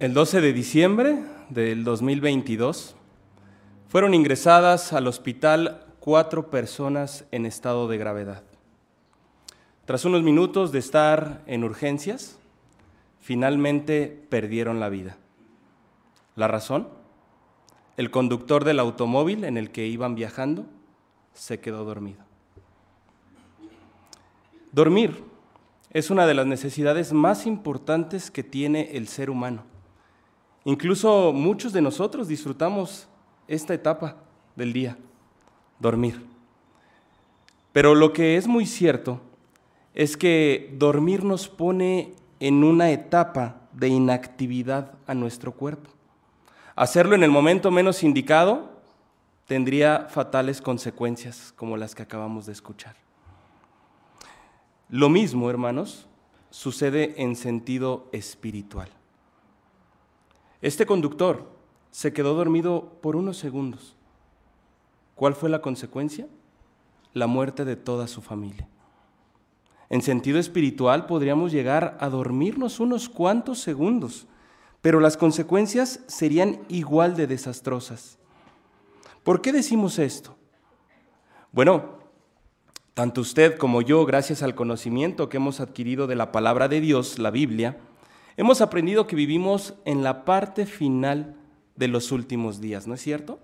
El 12 de diciembre del 2022 fueron ingresadas al hospital cuatro personas en estado de gravedad. Tras unos minutos de estar en urgencias, finalmente perdieron la vida. ¿La razón? El conductor del automóvil en el que iban viajando se quedó dormido. Dormir es una de las necesidades más importantes que tiene el ser humano. Incluso muchos de nosotros disfrutamos esta etapa del día, dormir. Pero lo que es muy cierto es que dormir nos pone en una etapa de inactividad a nuestro cuerpo. Hacerlo en el momento menos indicado tendría fatales consecuencias como las que acabamos de escuchar. Lo mismo, hermanos, sucede en sentido espiritual. Este conductor se quedó dormido por unos segundos. ¿Cuál fue la consecuencia? La muerte de toda su familia. En sentido espiritual podríamos llegar a dormirnos unos cuantos segundos, pero las consecuencias serían igual de desastrosas. ¿Por qué decimos esto? Bueno, tanto usted como yo, gracias al conocimiento que hemos adquirido de la palabra de Dios, la Biblia, Hemos aprendido que vivimos en la parte final de los últimos días, ¿no es cierto?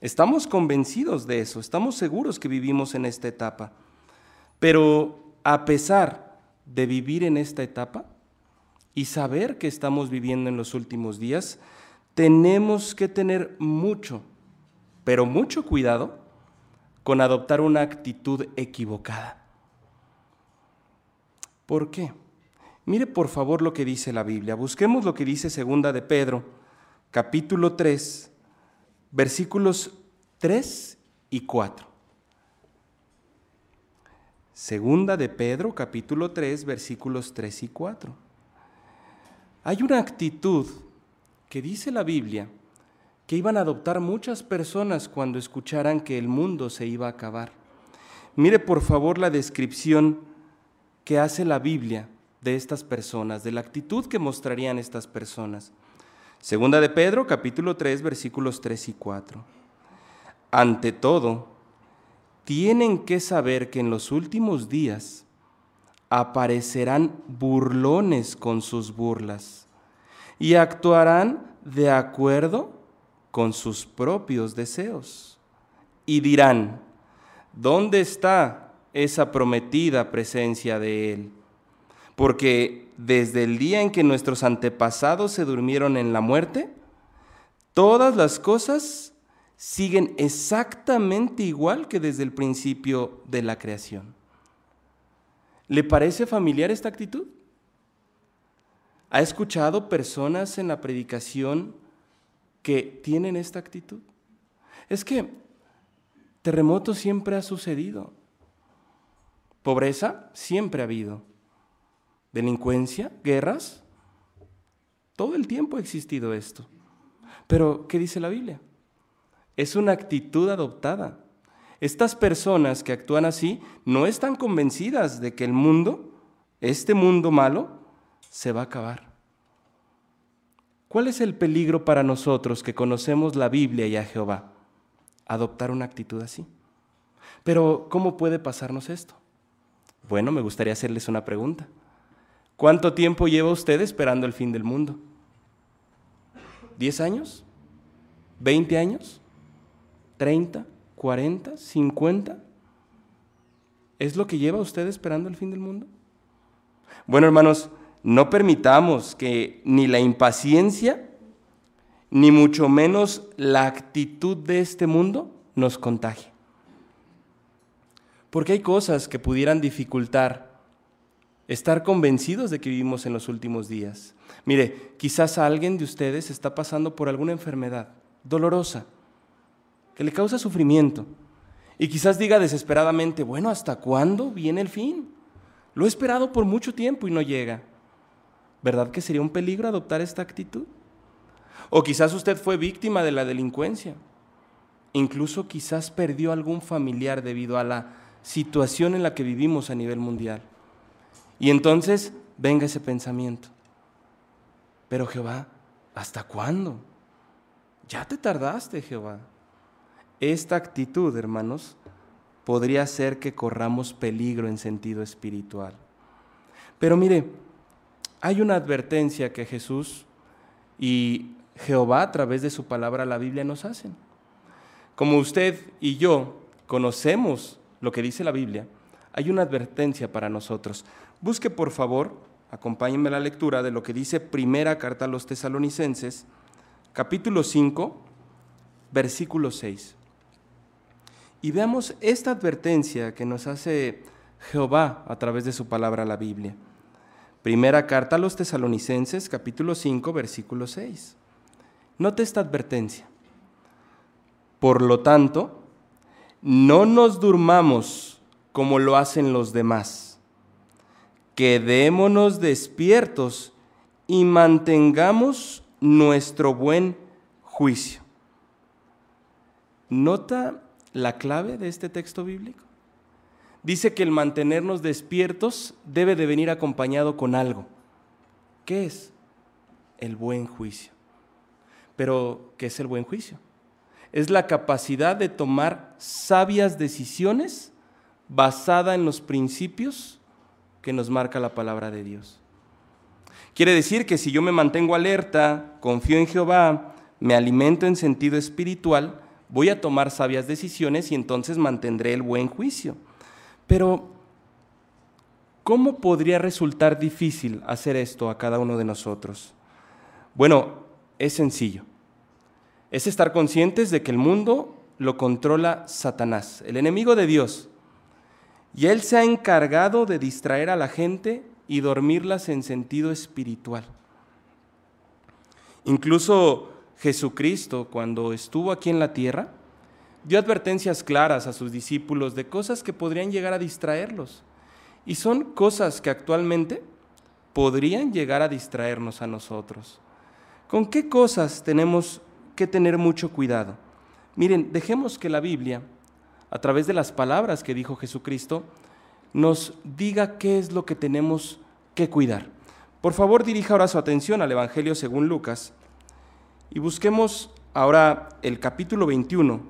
Estamos convencidos de eso, estamos seguros que vivimos en esta etapa. Pero a pesar de vivir en esta etapa y saber que estamos viviendo en los últimos días, tenemos que tener mucho, pero mucho cuidado con adoptar una actitud equivocada. ¿Por qué? Mire por favor lo que dice la Biblia. Busquemos lo que dice Segunda de Pedro, capítulo 3, versículos 3 y 4. Segunda de Pedro, capítulo 3, versículos 3 y 4. Hay una actitud que dice la Biblia que iban a adoptar muchas personas cuando escucharan que el mundo se iba a acabar. Mire por favor la descripción que hace la Biblia de estas personas, de la actitud que mostrarían estas personas. Segunda de Pedro, capítulo 3, versículos 3 y 4. Ante todo, tienen que saber que en los últimos días aparecerán burlones con sus burlas y actuarán de acuerdo con sus propios deseos. Y dirán, ¿dónde está esa prometida presencia de Él? Porque desde el día en que nuestros antepasados se durmieron en la muerte, todas las cosas siguen exactamente igual que desde el principio de la creación. ¿Le parece familiar esta actitud? ¿Ha escuchado personas en la predicación que tienen esta actitud? Es que terremoto siempre ha sucedido. Pobreza siempre ha habido delincuencia, guerras. Todo el tiempo ha existido esto. Pero, ¿qué dice la Biblia? Es una actitud adoptada. Estas personas que actúan así no están convencidas de que el mundo, este mundo malo, se va a acabar. ¿Cuál es el peligro para nosotros que conocemos la Biblia y a Jehová? Adoptar una actitud así. Pero, ¿cómo puede pasarnos esto? Bueno, me gustaría hacerles una pregunta. ¿Cuánto tiempo lleva usted esperando el fin del mundo? ¿10 años? ¿20 años? ¿30? ¿40? ¿50? ¿Es lo que lleva usted esperando el fin del mundo? Bueno, hermanos, no permitamos que ni la impaciencia, ni mucho menos la actitud de este mundo nos contagie. Porque hay cosas que pudieran dificultar estar convencidos de que vivimos en los últimos días. Mire, quizás alguien de ustedes está pasando por alguna enfermedad dolorosa que le causa sufrimiento y quizás diga desesperadamente, bueno, ¿hasta cuándo viene el fin? Lo he esperado por mucho tiempo y no llega. ¿Verdad que sería un peligro adoptar esta actitud? O quizás usted fue víctima de la delincuencia. Incluso quizás perdió algún familiar debido a la situación en la que vivimos a nivel mundial. Y entonces venga ese pensamiento. Pero Jehová, ¿hasta cuándo? Ya te tardaste, Jehová. Esta actitud, hermanos, podría ser que corramos peligro en sentido espiritual. Pero mire, hay una advertencia que Jesús y Jehová a través de su palabra la Biblia nos hacen. Como usted y yo conocemos lo que dice la Biblia, hay una advertencia para nosotros. Busque por favor, acompáñenme a la lectura de lo que dice primera carta a los tesalonicenses, capítulo 5, versículo 6. Y veamos esta advertencia que nos hace Jehová a través de su palabra la Biblia. Primera carta a los tesalonicenses, capítulo 5, versículo 6. Note esta advertencia. Por lo tanto, no nos durmamos como lo hacen los demás. Quedémonos despiertos y mantengamos nuestro buen juicio. ¿Nota la clave de este texto bíblico? Dice que el mantenernos despiertos debe de venir acompañado con algo. ¿Qué es? El buen juicio. Pero, ¿qué es el buen juicio? Es la capacidad de tomar sabias decisiones basada en los principios que nos marca la palabra de Dios. Quiere decir que si yo me mantengo alerta, confío en Jehová, me alimento en sentido espiritual, voy a tomar sabias decisiones y entonces mantendré el buen juicio. Pero, ¿cómo podría resultar difícil hacer esto a cada uno de nosotros? Bueno, es sencillo. Es estar conscientes de que el mundo lo controla Satanás, el enemigo de Dios. Y él se ha encargado de distraer a la gente y dormirlas en sentido espiritual. Incluso Jesucristo, cuando estuvo aquí en la tierra, dio advertencias claras a sus discípulos de cosas que podrían llegar a distraerlos. Y son cosas que actualmente podrían llegar a distraernos a nosotros. ¿Con qué cosas tenemos que tener mucho cuidado? Miren, dejemos que la Biblia, a través de las palabras que dijo Jesucristo, nos diga qué es lo que tenemos que cuidar. Por favor, dirija ahora su atención al Evangelio según Lucas y busquemos ahora el capítulo 21.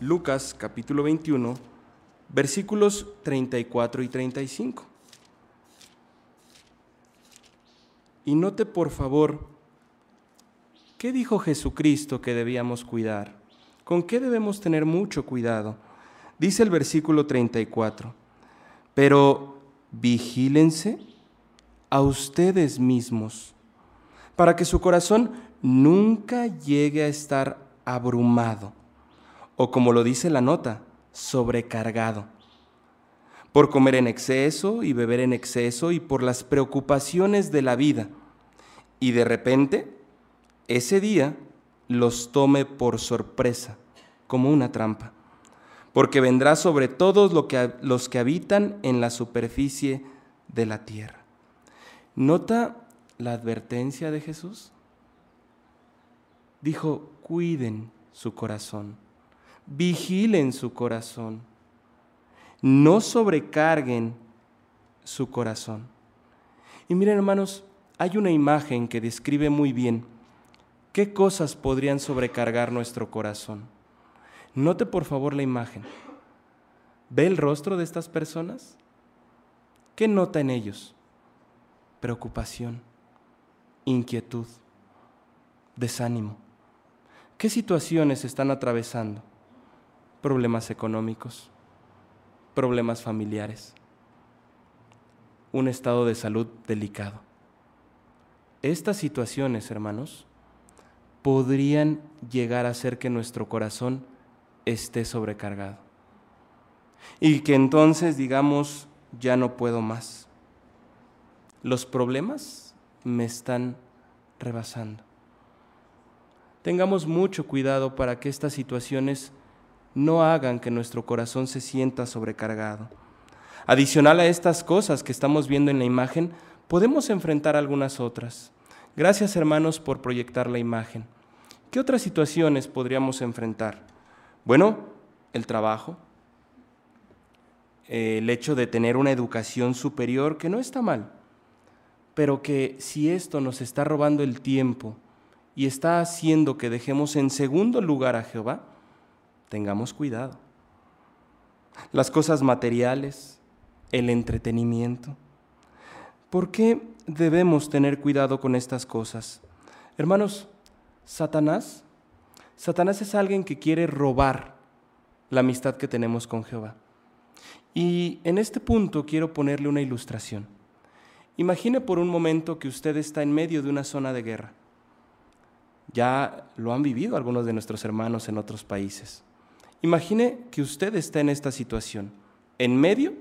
Lucas capítulo 21, versículos 34 y 35. Y note por favor, ¿qué dijo Jesucristo que debíamos cuidar? ¿Con qué debemos tener mucho cuidado? Dice el versículo 34, pero vigílense a ustedes mismos, para que su corazón nunca llegue a estar abrumado, o como lo dice la nota, sobrecargado, por comer en exceso y beber en exceso y por las preocupaciones de la vida. Y de repente, ese día los tome por sorpresa, como una trampa porque vendrá sobre todos los que habitan en la superficie de la tierra. ¿Nota la advertencia de Jesús? Dijo, cuiden su corazón, vigilen su corazón, no sobrecarguen su corazón. Y miren hermanos, hay una imagen que describe muy bien qué cosas podrían sobrecargar nuestro corazón. Note por favor la imagen. ¿Ve el rostro de estas personas? ¿Qué nota en ellos? Preocupación, inquietud, desánimo. ¿Qué situaciones están atravesando? Problemas económicos, problemas familiares, un estado de salud delicado. Estas situaciones, hermanos, podrían llegar a hacer que nuestro corazón esté sobrecargado. Y que entonces digamos, ya no puedo más. Los problemas me están rebasando. Tengamos mucho cuidado para que estas situaciones no hagan que nuestro corazón se sienta sobrecargado. Adicional a estas cosas que estamos viendo en la imagen, podemos enfrentar algunas otras. Gracias hermanos por proyectar la imagen. ¿Qué otras situaciones podríamos enfrentar? Bueno, el trabajo, el hecho de tener una educación superior, que no está mal, pero que si esto nos está robando el tiempo y está haciendo que dejemos en segundo lugar a Jehová, tengamos cuidado. Las cosas materiales, el entretenimiento. ¿Por qué debemos tener cuidado con estas cosas? Hermanos, Satanás, Satanás es alguien que quiere robar la amistad que tenemos con Jehová. Y en este punto quiero ponerle una ilustración. Imagine por un momento que usted está en medio de una zona de guerra. Ya lo han vivido algunos de nuestros hermanos en otros países. Imagine que usted está en esta situación, en medio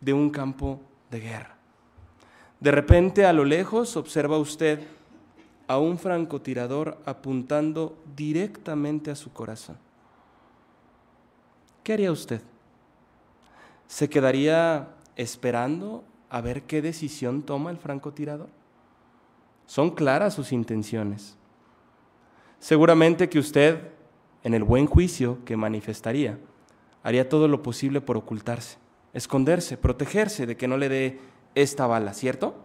de un campo de guerra. De repente a lo lejos observa usted a un francotirador apuntando directamente a su corazón. ¿Qué haría usted? ¿Se quedaría esperando a ver qué decisión toma el francotirador. Son claras sus intenciones. Seguramente que usted, en el buen juicio que manifestaría, haría todo lo posible por ocultarse, esconderse, protegerse de que no le dé esta bala, ¿cierto?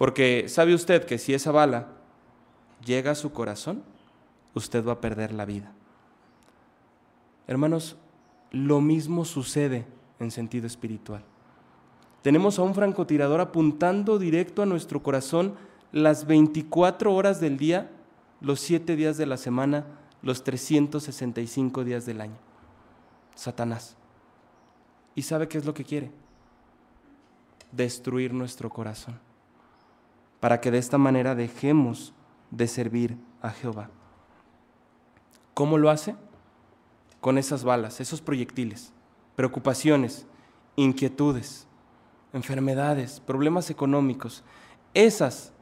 Porque sabe usted que si esa bala llega a su corazón, usted va a perder la vida. Hermanos, lo mismo sucede en sentido espiritual. Tenemos a un francotirador apuntando directo a nuestro corazón las 24 horas del día, los 7 días de la semana, los 365 días del año. Satanás. ¿Y sabe qué es lo que quiere? Destruir nuestro corazón. Para que de esta manera dejemos de servir a Jehová. ¿Cómo lo hace? Con esas balas, esos proyectiles, preocupaciones, inquietudes enfermedades, problemas económicos. Esas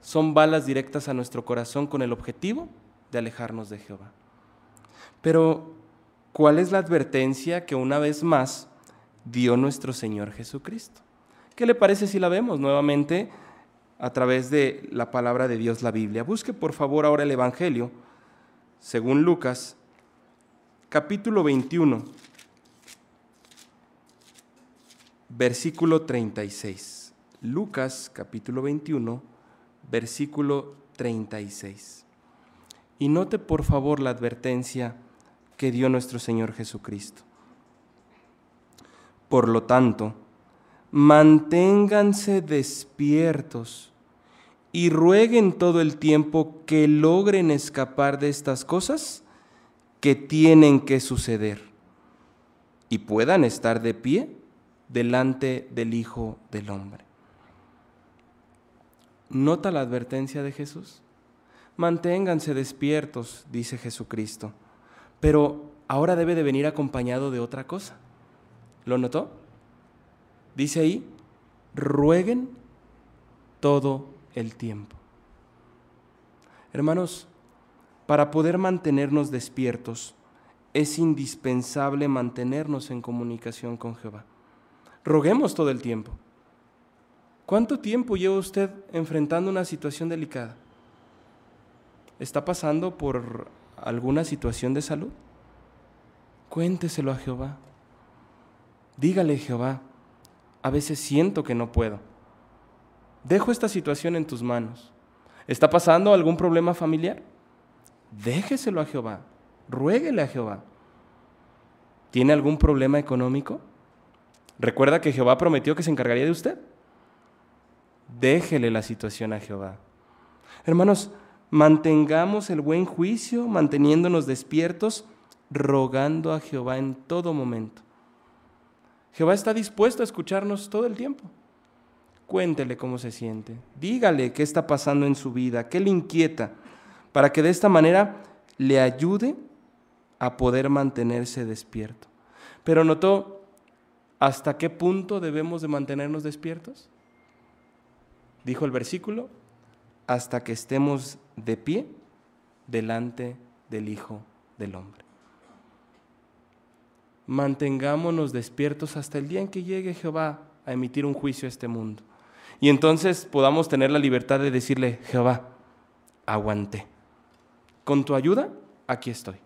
son balas directas a nuestro corazón con el objetivo de alejarnos de Jehová. Pero, ¿cuál es la advertencia que una vez más dio nuestro Señor Jesucristo? ¿Qué le parece si la vemos nuevamente a través de la palabra de Dios, la Biblia? Busque por favor ahora el Evangelio, según Lucas, capítulo 21 versículo 36. Lucas capítulo 21, versículo 36. Y note por favor la advertencia que dio nuestro Señor Jesucristo. Por lo tanto, manténganse despiertos y rueguen todo el tiempo que logren escapar de estas cosas que tienen que suceder y puedan estar de pie delante del Hijo del Hombre. ¿Nota la advertencia de Jesús? Manténganse despiertos, dice Jesucristo, pero ahora debe de venir acompañado de otra cosa. ¿Lo notó? Dice ahí, rueguen todo el tiempo. Hermanos, para poder mantenernos despiertos, es indispensable mantenernos en comunicación con Jehová roguemos todo el tiempo. ¿Cuánto tiempo lleva usted enfrentando una situación delicada? ¿Está pasando por alguna situación de salud? Cuénteselo a Jehová. Dígale, Jehová, a veces siento que no puedo. Dejo esta situación en tus manos. ¿Está pasando algún problema familiar? Déjeselo a Jehová. Ruéguele a Jehová. ¿Tiene algún problema económico? ¿Recuerda que Jehová prometió que se encargaría de usted? Déjele la situación a Jehová. Hermanos, mantengamos el buen juicio, manteniéndonos despiertos, rogando a Jehová en todo momento. Jehová está dispuesto a escucharnos todo el tiempo. Cuéntele cómo se siente. Dígale qué está pasando en su vida, qué le inquieta, para que de esta manera le ayude a poder mantenerse despierto. Pero notó ¿Hasta qué punto debemos de mantenernos despiertos? Dijo el versículo, hasta que estemos de pie delante del Hijo del Hombre. Mantengámonos despiertos hasta el día en que llegue Jehová a emitir un juicio a este mundo. Y entonces podamos tener la libertad de decirle, Jehová, aguanté. Con tu ayuda, aquí estoy.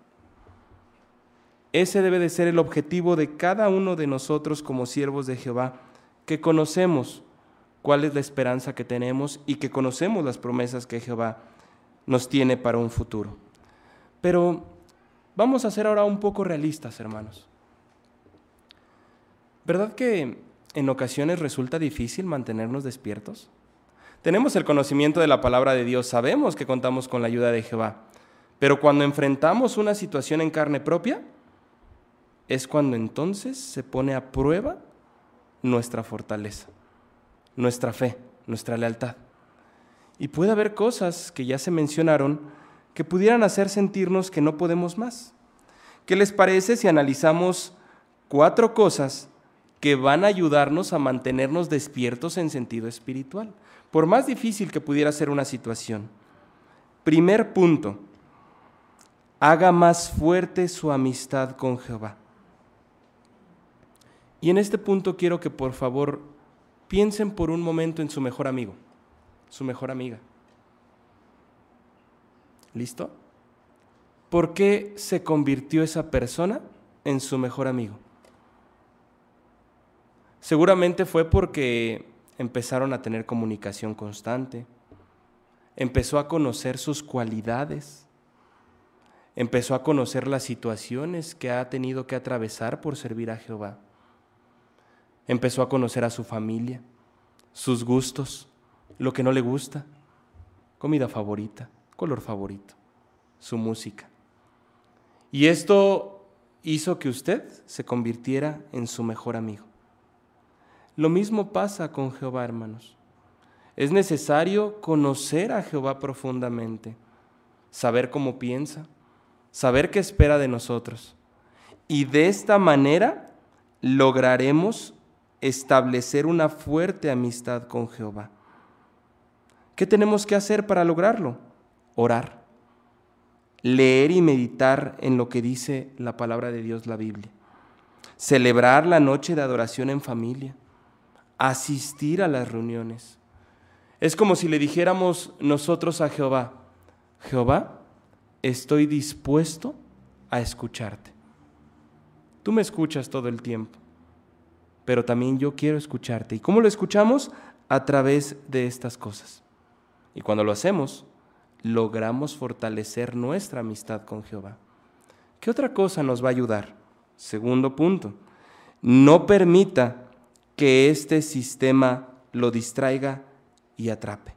Ese debe de ser el objetivo de cada uno de nosotros como siervos de Jehová, que conocemos cuál es la esperanza que tenemos y que conocemos las promesas que Jehová nos tiene para un futuro. Pero vamos a ser ahora un poco realistas, hermanos. ¿Verdad que en ocasiones resulta difícil mantenernos despiertos? Tenemos el conocimiento de la palabra de Dios, sabemos que contamos con la ayuda de Jehová, pero cuando enfrentamos una situación en carne propia, es cuando entonces se pone a prueba nuestra fortaleza, nuestra fe, nuestra lealtad. Y puede haber cosas que ya se mencionaron que pudieran hacer sentirnos que no podemos más. ¿Qué les parece si analizamos cuatro cosas que van a ayudarnos a mantenernos despiertos en sentido espiritual, por más difícil que pudiera ser una situación? Primer punto, haga más fuerte su amistad con Jehová. Y en este punto quiero que por favor piensen por un momento en su mejor amigo, su mejor amiga. ¿Listo? ¿Por qué se convirtió esa persona en su mejor amigo? Seguramente fue porque empezaron a tener comunicación constante, empezó a conocer sus cualidades, empezó a conocer las situaciones que ha tenido que atravesar por servir a Jehová. Empezó a conocer a su familia, sus gustos, lo que no le gusta, comida favorita, color favorito, su música. Y esto hizo que usted se convirtiera en su mejor amigo. Lo mismo pasa con Jehová, hermanos. Es necesario conocer a Jehová profundamente, saber cómo piensa, saber qué espera de nosotros. Y de esta manera lograremos establecer una fuerte amistad con Jehová. ¿Qué tenemos que hacer para lograrlo? Orar, leer y meditar en lo que dice la palabra de Dios, la Biblia, celebrar la noche de adoración en familia, asistir a las reuniones. Es como si le dijéramos nosotros a Jehová, Jehová, estoy dispuesto a escucharte. Tú me escuchas todo el tiempo pero también yo quiero escucharte. ¿Y cómo lo escuchamos? A través de estas cosas. Y cuando lo hacemos, logramos fortalecer nuestra amistad con Jehová. ¿Qué otra cosa nos va a ayudar? Segundo punto, no permita que este sistema lo distraiga y atrape.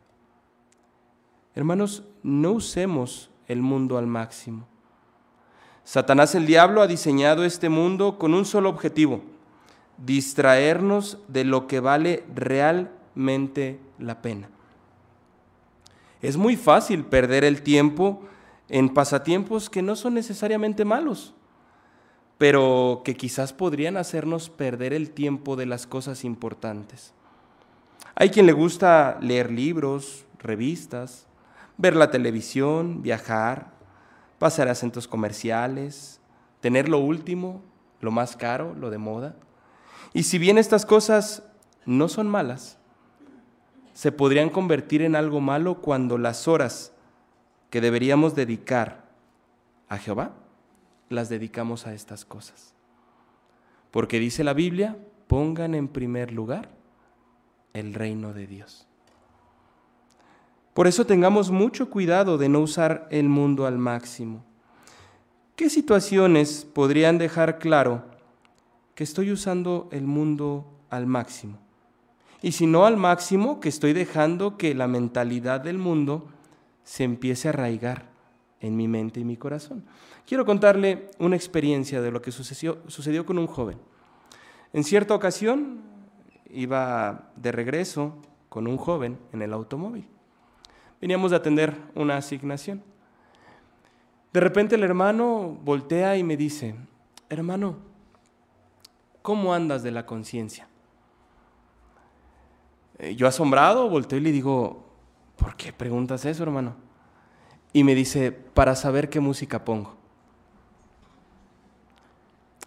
Hermanos, no usemos el mundo al máximo. Satanás el diablo ha diseñado este mundo con un solo objetivo, distraernos de lo que vale realmente la pena. Es muy fácil perder el tiempo en pasatiempos que no son necesariamente malos, pero que quizás podrían hacernos perder el tiempo de las cosas importantes. Hay quien le gusta leer libros, revistas, ver la televisión, viajar, pasar a centros comerciales, tener lo último, lo más caro, lo de moda. Y si bien estas cosas no son malas, se podrían convertir en algo malo cuando las horas que deberíamos dedicar a Jehová las dedicamos a estas cosas. Porque dice la Biblia, pongan en primer lugar el reino de Dios. Por eso tengamos mucho cuidado de no usar el mundo al máximo. ¿Qué situaciones podrían dejar claro que estoy usando el mundo al máximo. Y si no al máximo, que estoy dejando que la mentalidad del mundo se empiece a arraigar en mi mente y mi corazón. Quiero contarle una experiencia de lo que sucedió, sucedió con un joven. En cierta ocasión iba de regreso con un joven en el automóvil. Veníamos de atender una asignación. De repente el hermano voltea y me dice, hermano, ¿cómo andas de la conciencia? Eh, yo asombrado volteo y le digo, ¿por qué preguntas eso, hermano? Y me dice, para saber qué música pongo.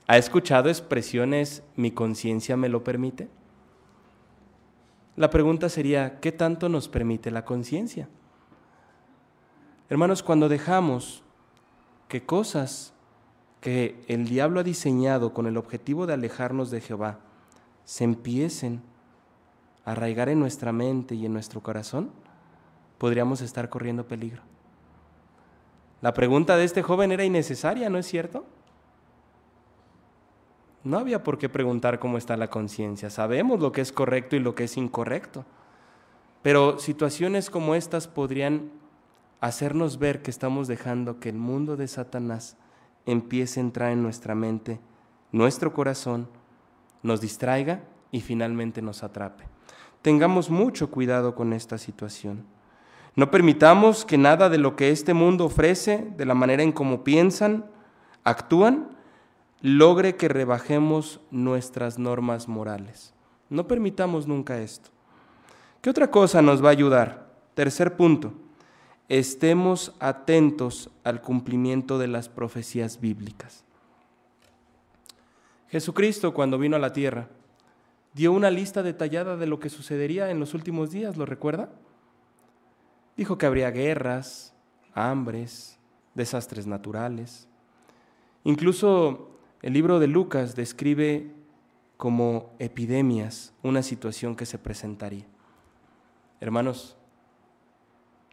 ¿Ha escuchado expresiones mi conciencia me lo permite? La pregunta sería, ¿qué tanto nos permite la conciencia? Hermanos, cuando dejamos que cosas que el diablo ha diseñado con el objetivo de alejarnos de Jehová se empiecen arraigar en nuestra mente y en nuestro corazón, podríamos estar corriendo peligro. La pregunta de este joven era innecesaria, ¿no es cierto? No había por qué preguntar cómo está la conciencia. Sabemos lo que es correcto y lo que es incorrecto. Pero situaciones como estas podrían hacernos ver que estamos dejando que el mundo de Satanás empiece a entrar en nuestra mente, nuestro corazón, nos distraiga y finalmente nos atrape. Tengamos mucho cuidado con esta situación. No permitamos que nada de lo que este mundo ofrece, de la manera en cómo piensan, actúan, logre que rebajemos nuestras normas morales. No permitamos nunca esto. ¿Qué otra cosa nos va a ayudar? Tercer punto, estemos atentos al cumplimiento de las profecías bíblicas. Jesucristo cuando vino a la tierra dio una lista detallada de lo que sucedería en los últimos días, ¿lo recuerda? Dijo que habría guerras, hambres, desastres naturales. Incluso el libro de Lucas describe como epidemias una situación que se presentaría. Hermanos,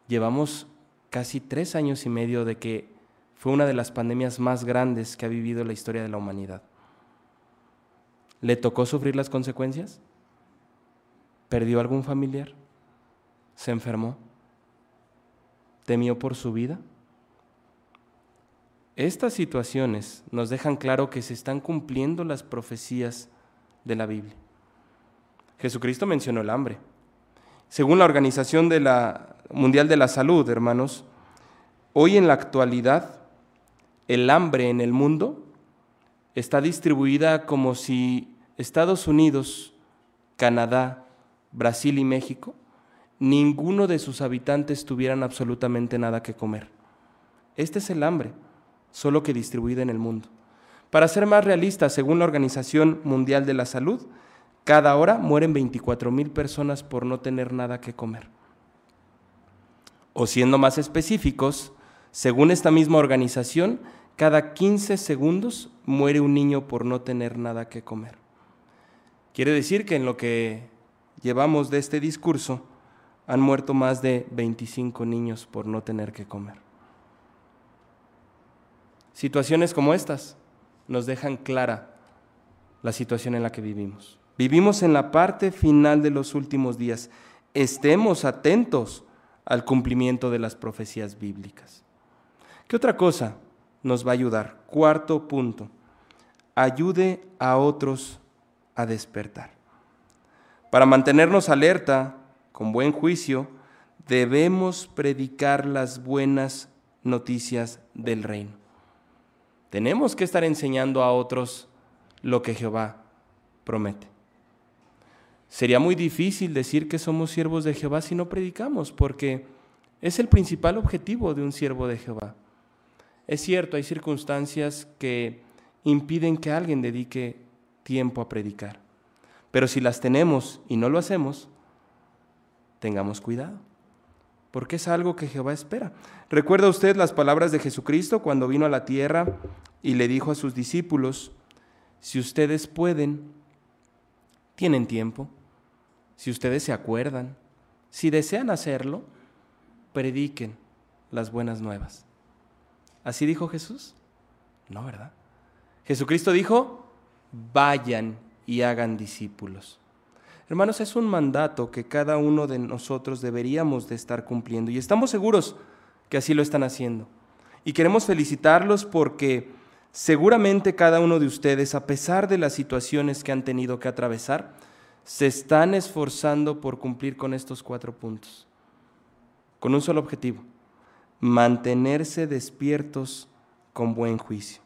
llevamos casi tres años y medio de que fue una de las pandemias más grandes que ha vivido la historia de la humanidad. ¿Le tocó sufrir las consecuencias? ¿Perdió algún familiar? ¿Se enfermó? ¿Temió por su vida? Estas situaciones nos dejan claro que se están cumpliendo las profecías de la Biblia. Jesucristo mencionó el hambre. Según la Organización Mundial de la Salud, hermanos, hoy en la actualidad el hambre en el mundo está distribuida como si Estados Unidos, Canadá, Brasil y México, ninguno de sus habitantes tuvieran absolutamente nada que comer. Este es el hambre solo que distribuida en el mundo. Para ser más realistas, según la Organización Mundial de la Salud, cada hora mueren 24 mil personas por no tener nada que comer. O siendo más específicos, según esta misma organización, cada 15 segundos muere un niño por no tener nada que comer. Quiere decir que en lo que llevamos de este discurso han muerto más de 25 niños por no tener que comer. Situaciones como estas nos dejan clara la situación en la que vivimos. Vivimos en la parte final de los últimos días. Estemos atentos al cumplimiento de las profecías bíblicas. ¿Qué otra cosa nos va a ayudar? Cuarto punto, ayude a otros a despertar. Para mantenernos alerta, con buen juicio, debemos predicar las buenas noticias del reino. Tenemos que estar enseñando a otros lo que Jehová promete. Sería muy difícil decir que somos siervos de Jehová si no predicamos, porque es el principal objetivo de un siervo de Jehová. Es cierto, hay circunstancias que impiden que alguien dedique tiempo a predicar, pero si las tenemos y no lo hacemos, tengamos cuidado porque es algo que Jehová espera. ¿Recuerda usted las palabras de Jesucristo cuando vino a la tierra y le dijo a sus discípulos, si ustedes pueden, tienen tiempo, si ustedes se acuerdan, si desean hacerlo, prediquen las buenas nuevas. ¿Así dijo Jesús? No, ¿verdad? Jesucristo dijo, vayan y hagan discípulos. Hermanos, es un mandato que cada uno de nosotros deberíamos de estar cumpliendo y estamos seguros que así lo están haciendo. Y queremos felicitarlos porque seguramente cada uno de ustedes, a pesar de las situaciones que han tenido que atravesar, se están esforzando por cumplir con estos cuatro puntos, con un solo objetivo, mantenerse despiertos con buen juicio.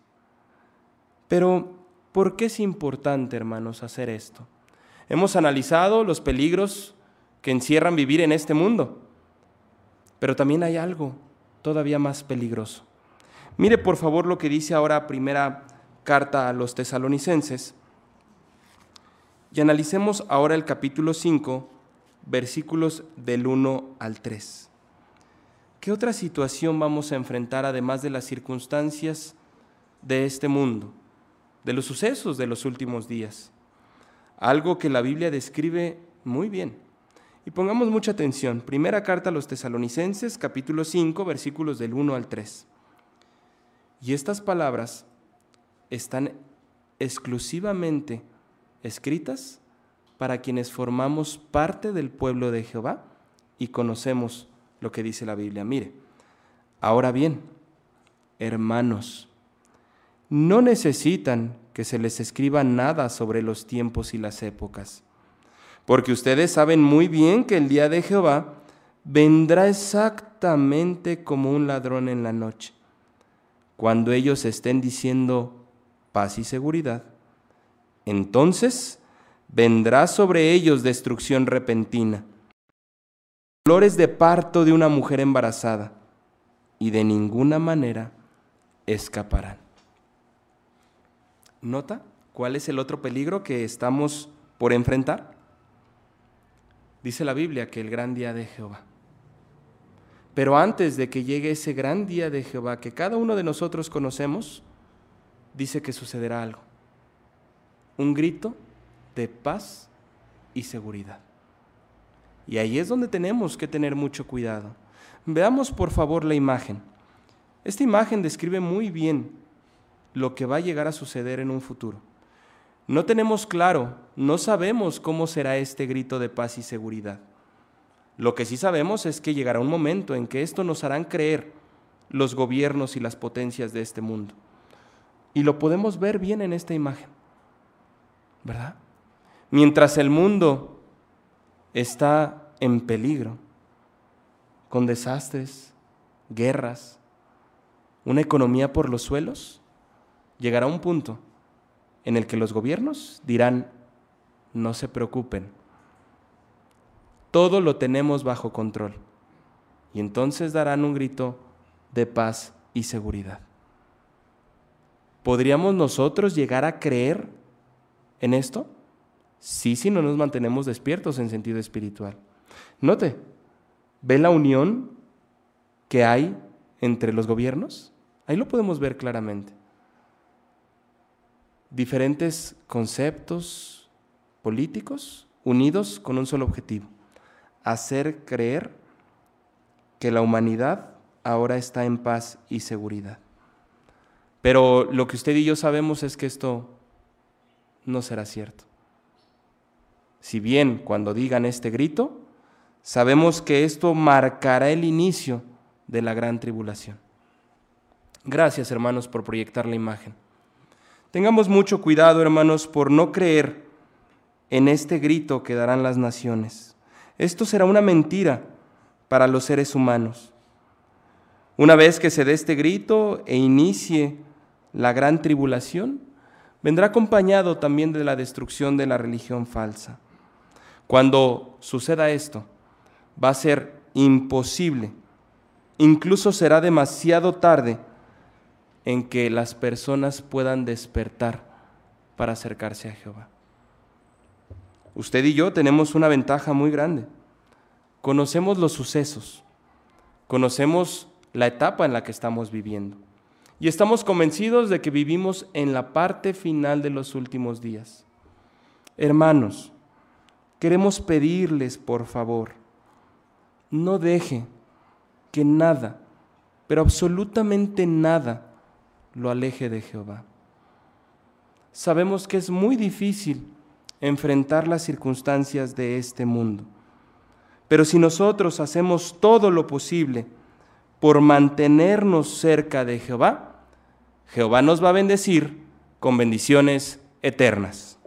Pero, ¿por qué es importante, hermanos, hacer esto? Hemos analizado los peligros que encierran vivir en este mundo, pero también hay algo todavía más peligroso. Mire por favor lo que dice ahora primera carta a los tesalonicenses y analicemos ahora el capítulo 5, versículos del 1 al 3. ¿Qué otra situación vamos a enfrentar además de las circunstancias de este mundo, de los sucesos de los últimos días? Algo que la Biblia describe Muy bien. Y pongamos mucha atención. Primera carta a los tesalonicenses, capítulo 5, versículos del 1 al 3. Y estas palabras están exclusivamente escritas para quienes formamos parte del pueblo de Jehová y conocemos lo que dice la Biblia. Mire, ahora bien, hermanos, no necesitan que se les escriba nada sobre los tiempos y las épocas, porque ustedes saben muy bien que el día de Jehová vendrá exactamente como un ladrón en la noche. Cuando ellos estén diciendo paz y seguridad, entonces vendrá sobre ellos destrucción repentina, dolores de parto de una mujer embarazada, y de ninguna manera escaparán. ¿Nota cuál es el otro peligro que estamos por enfrentar? Dice la Biblia que el gran día de Jehová. Pero antes de que llegue ese gran día de Jehová que cada uno de nosotros conocemos, dice que sucederá algo. Un grito de paz y seguridad. Y ahí es donde tenemos que tener mucho cuidado. Veamos por favor la imagen. Esta imagen describe muy bien lo que va a llegar a suceder en un futuro. No tenemos claro, no sabemos cómo será este grito de paz y seguridad. Lo que sí sabemos es que llegará un momento en que esto nos harán creer los gobiernos y las potencias de este mundo. Y lo podemos ver bien en esta imagen, ¿verdad? Mientras el mundo está en peligro, con desastres, guerras, una economía por los suelos, llegará un punto en el que los gobiernos dirán, no se preocupen, todo lo tenemos bajo control. Y entonces darán un grito de paz y seguridad. ¿Podríamos nosotros llegar a creer en esto? Sí, si no nos mantenemos despiertos en sentido espiritual. Note, ¿ve la unión que hay entre los gobiernos? Ahí lo podemos ver claramente. Diferentes conceptos políticos unidos con un solo objetivo, hacer creer que la humanidad ahora está en paz y seguridad. Pero lo que usted y yo sabemos es que esto no será cierto. Si bien cuando digan este grito, sabemos que esto marcará el inicio de la gran tribulación. Gracias, hermanos, por proyectar la imagen. Tengamos mucho cuidado, hermanos, por no creer en este grito que darán las naciones. Esto será una mentira para los seres humanos. Una vez que se dé este grito e inicie la gran tribulación, vendrá acompañado también de la destrucción de la religión falsa. Cuando suceda esto, va a ser imposible, incluso será demasiado tarde en que las personas puedan despertar para acercarse a Jehová. Usted y yo tenemos una ventaja muy grande. Conocemos los sucesos, conocemos la etapa en la que estamos viviendo y estamos convencidos de que vivimos en la parte final de los últimos días. Hermanos, queremos pedirles, por favor, no deje que nada, pero absolutamente nada, lo aleje de Jehová. Sabemos que es muy difícil enfrentar las circunstancias de este mundo, pero si nosotros hacemos todo lo posible por mantenernos cerca de Jehová, Jehová nos va a bendecir con bendiciones eternas.